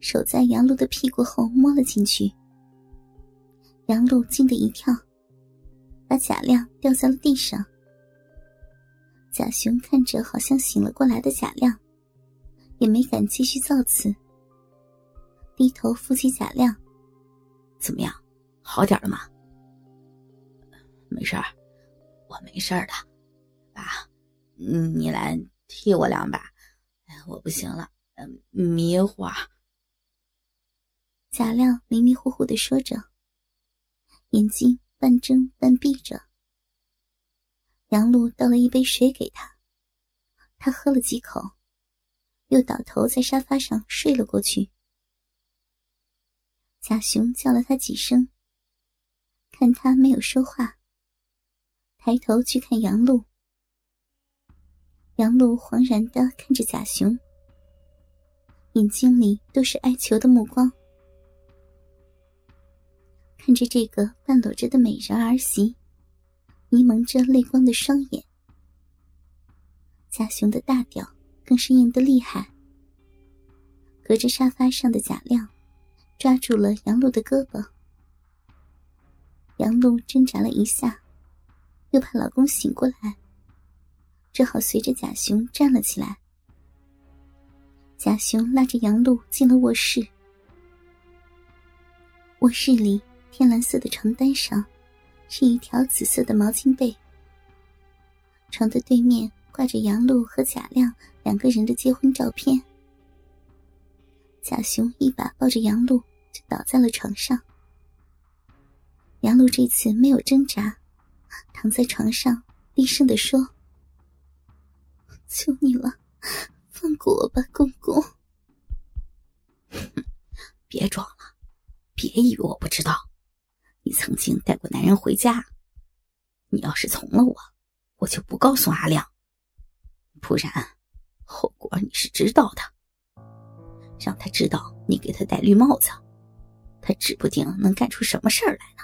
手在杨璐的屁股后摸了进去，杨璐惊得一跳，把贾亮掉在了地上。贾雄看着好像醒了过来的贾亮，也没敢继续造次，低头扶起贾亮：“怎么样，好点了吗？”“没事儿，我没事儿的。爸，你来替我两把，我不行了，迷糊。”贾亮迷迷糊糊的说着，眼睛半睁半闭着。杨璐倒了一杯水给他，他喝了几口，又倒头在沙发上睡了过去。贾雄叫了他几声，看他没有说话，抬头去看杨璐。杨璐惶然的看着贾雄，眼睛里都是哀求的目光。看着这个半裸着的美人儿媳，迷蒙着泪光的双眼，贾雄的大屌更是硬得厉害。隔着沙发上的贾亮，抓住了杨璐的胳膊。杨璐挣扎了一下，又怕老公醒过来，只好随着贾雄站了起来。贾雄拉着杨璐进了卧室，卧室里。天蓝色的床单上，是一条紫色的毛巾被。床的对面挂着杨璐和贾亮两个人的结婚照片。贾雄一把抱着杨璐，就倒在了床上。杨璐这次没有挣扎，躺在床上低声的说：“求你了，放过我吧，公公。”别装了，别以为我不知道。曾经带过男人回家，你要是从了我，我就不告诉阿亮，不然后果你是知道的。让他知道你给他戴绿帽子，他指不定能干出什么事儿来呢。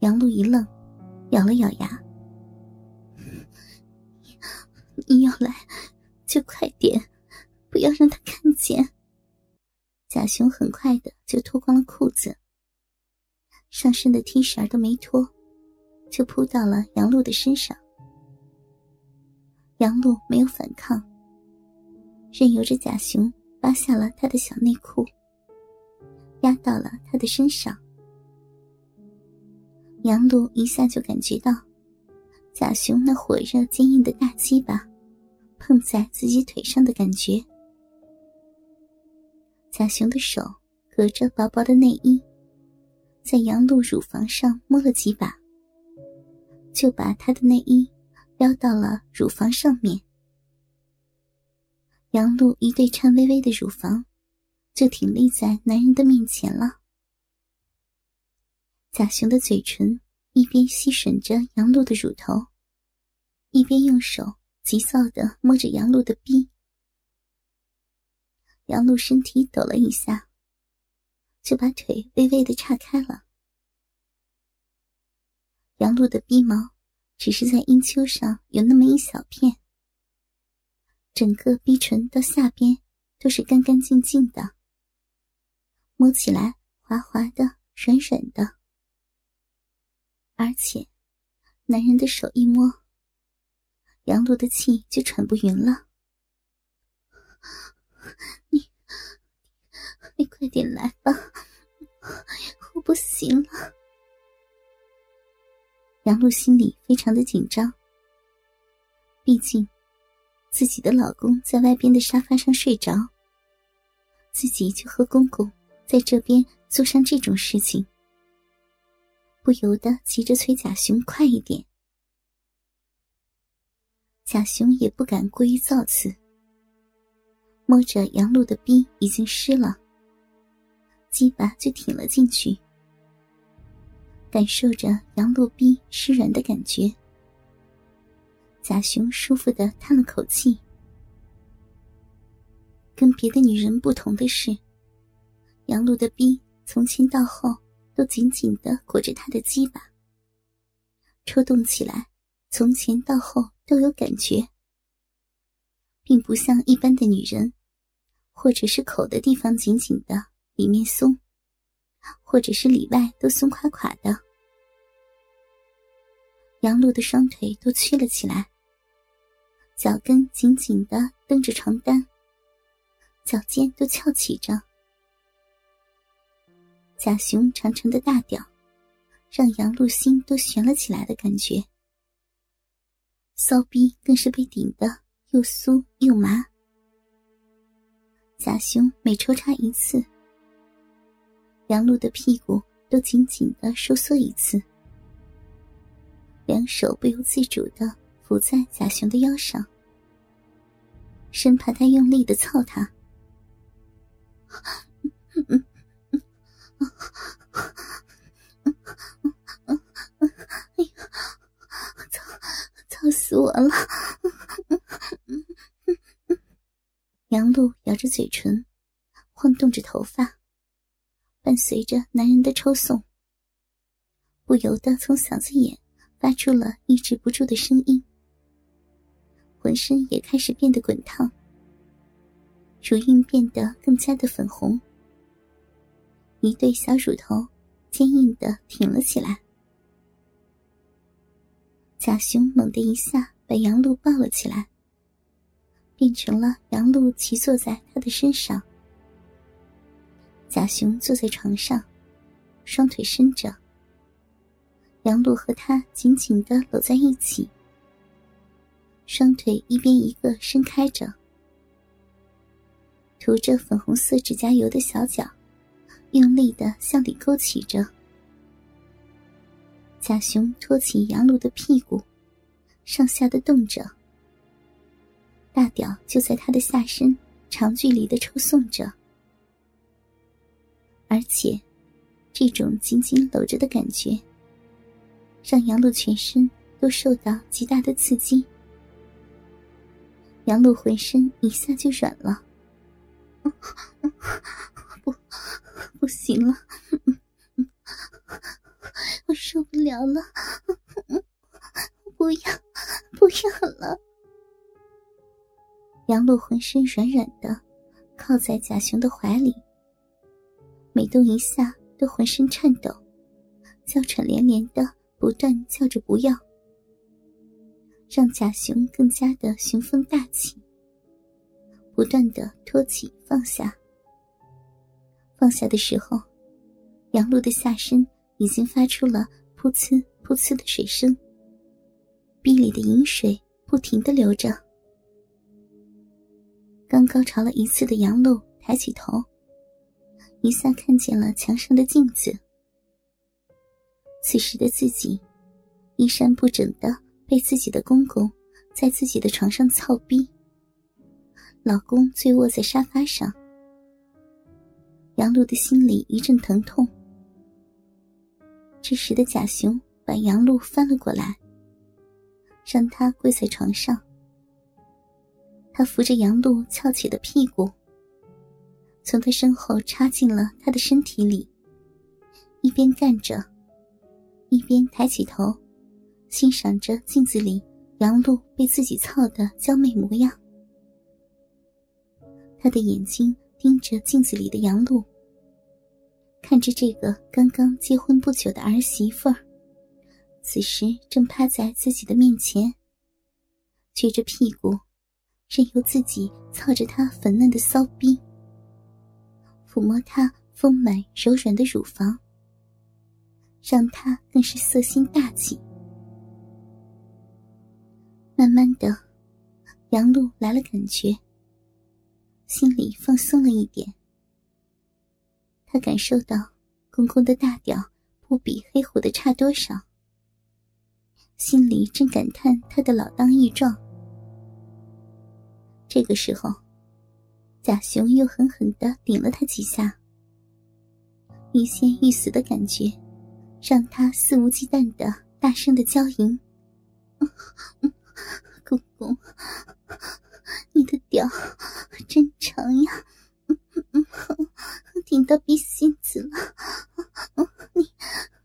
杨璐一愣，咬了咬牙：“你要来就快点，不要让他看见。”贾雄很快的就脱光了裤子。上身的 T 恤都没脱，就扑到了杨璐的身上。杨璐没有反抗，任由着贾雄扒下了他的小内裤，压到了他的身上。杨璐一下就感觉到，贾雄那火热坚硬的大鸡巴碰在自己腿上的感觉。贾雄的手隔着薄薄的内衣。在杨露乳房上摸了几把，就把她的内衣撩到了乳房上面。杨露一对颤巍巍的乳房，就挺立在男人的面前了。贾雄的嘴唇一边吸吮着杨露的乳头，一边用手急躁的摸着杨露的逼。杨璐身体抖了一下。就把腿微微的岔开了。杨璐的鼻毛只是在阴丘上有那么一小片，整个鼻唇到下边都是干干净净的，摸起来滑滑的、软软的，而且男人的手一摸，杨璐的气就喘不匀了。你。你快点来吧，我不行了。杨璐心里非常的紧张，毕竟自己的老公在外边的沙发上睡着，自己就和公公在这边做上这种事情，不由得急着催贾雄快一点。贾雄也不敢过于造次，摸着杨露的逼已经湿了，鸡巴就挺了进去，感受着杨露逼湿软的感觉。贾雄舒服的叹了口气。跟别的女人不同的是，杨露的逼从前到后都紧紧的裹着他的鸡巴，抽动起来，从前到后都有感觉，并不像一般的女人。或者是口的地方紧紧的，里面松；或者是里外都松垮垮的。杨露的双腿都屈了起来，脚跟紧紧的蹬着床单，脚尖都翘起着。贾雄长长的大屌，让杨露心都悬了起来的感觉，骚逼更是被顶得又酥又麻。贾雄每抽插一次，杨露的屁股都紧紧的收缩一次，两手不由自主的扶在贾雄的腰上，生怕他用力的操他。操，操死我了！杨露咬着嘴唇，晃动着头发，伴随着男人的抽送，不由得从嗓子眼发出了抑制不住的声音，浑身也开始变得滚烫，乳晕变得更加的粉红，一对小乳头坚硬的挺了起来。贾雄猛地一下把杨露抱了起来。变成了杨露骑坐在他的身上，贾雄坐在床上，双腿伸着，杨露和他紧紧的搂在一起，双腿一边一个伸开着，涂着粉红色指甲油的小脚，用力的向里勾起着。贾雄托起杨露的屁股，上下的动着。大屌就在他的下身长距离的抽送着，而且，这种紧紧搂着的感觉，让杨露全身都受到极大的刺激。杨露浑身一下就软了，不，不行了，我受不了了，不要，不要了。杨露浑身软软的，靠在贾雄的怀里，每动一下都浑身颤抖，娇喘连连的，不断叫着“不要”，让贾雄更加的雄风大起，不断的托起放下。放下的时候，杨露的下身已经发出了噗呲噗呲的水声，壁里的饮水不停的流着。刚高潮了一次的杨露抬起头，一下看见了墙上的镜子。此时的自己，衣衫不整的被自己的公公在自己的床上操逼，老公醉卧在沙发上。杨璐的心里一阵疼痛。这时的贾雄把杨璐翻了过来，让她跪在床上。他扶着杨璐翘起的屁股，从他身后插进了他的身体里，一边干着，一边抬起头，欣赏着镜子里杨露被自己操的娇媚模样。他的眼睛盯着镜子里的杨露，看着这个刚刚结婚不久的儿媳妇儿，此时正趴在自己的面前，撅着屁股。任由自己操着她粉嫩的骚逼，抚摸她丰满柔软的乳房，让她更是色心大起。慢慢的，杨露来了感觉，心里放松了一点。她感受到公公的大屌不比黑虎的差多少，心里正感叹他的老当益壮。这个时候，贾雄又狠狠的顶了他几下，欲仙欲死的感觉，让他肆无忌惮的大声的娇吟：“公公，你的屌真长呀，顶到鼻心子了，你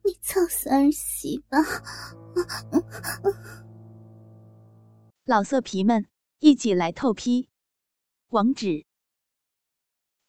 你操死儿媳吧！”老色皮们，一起来透批，网址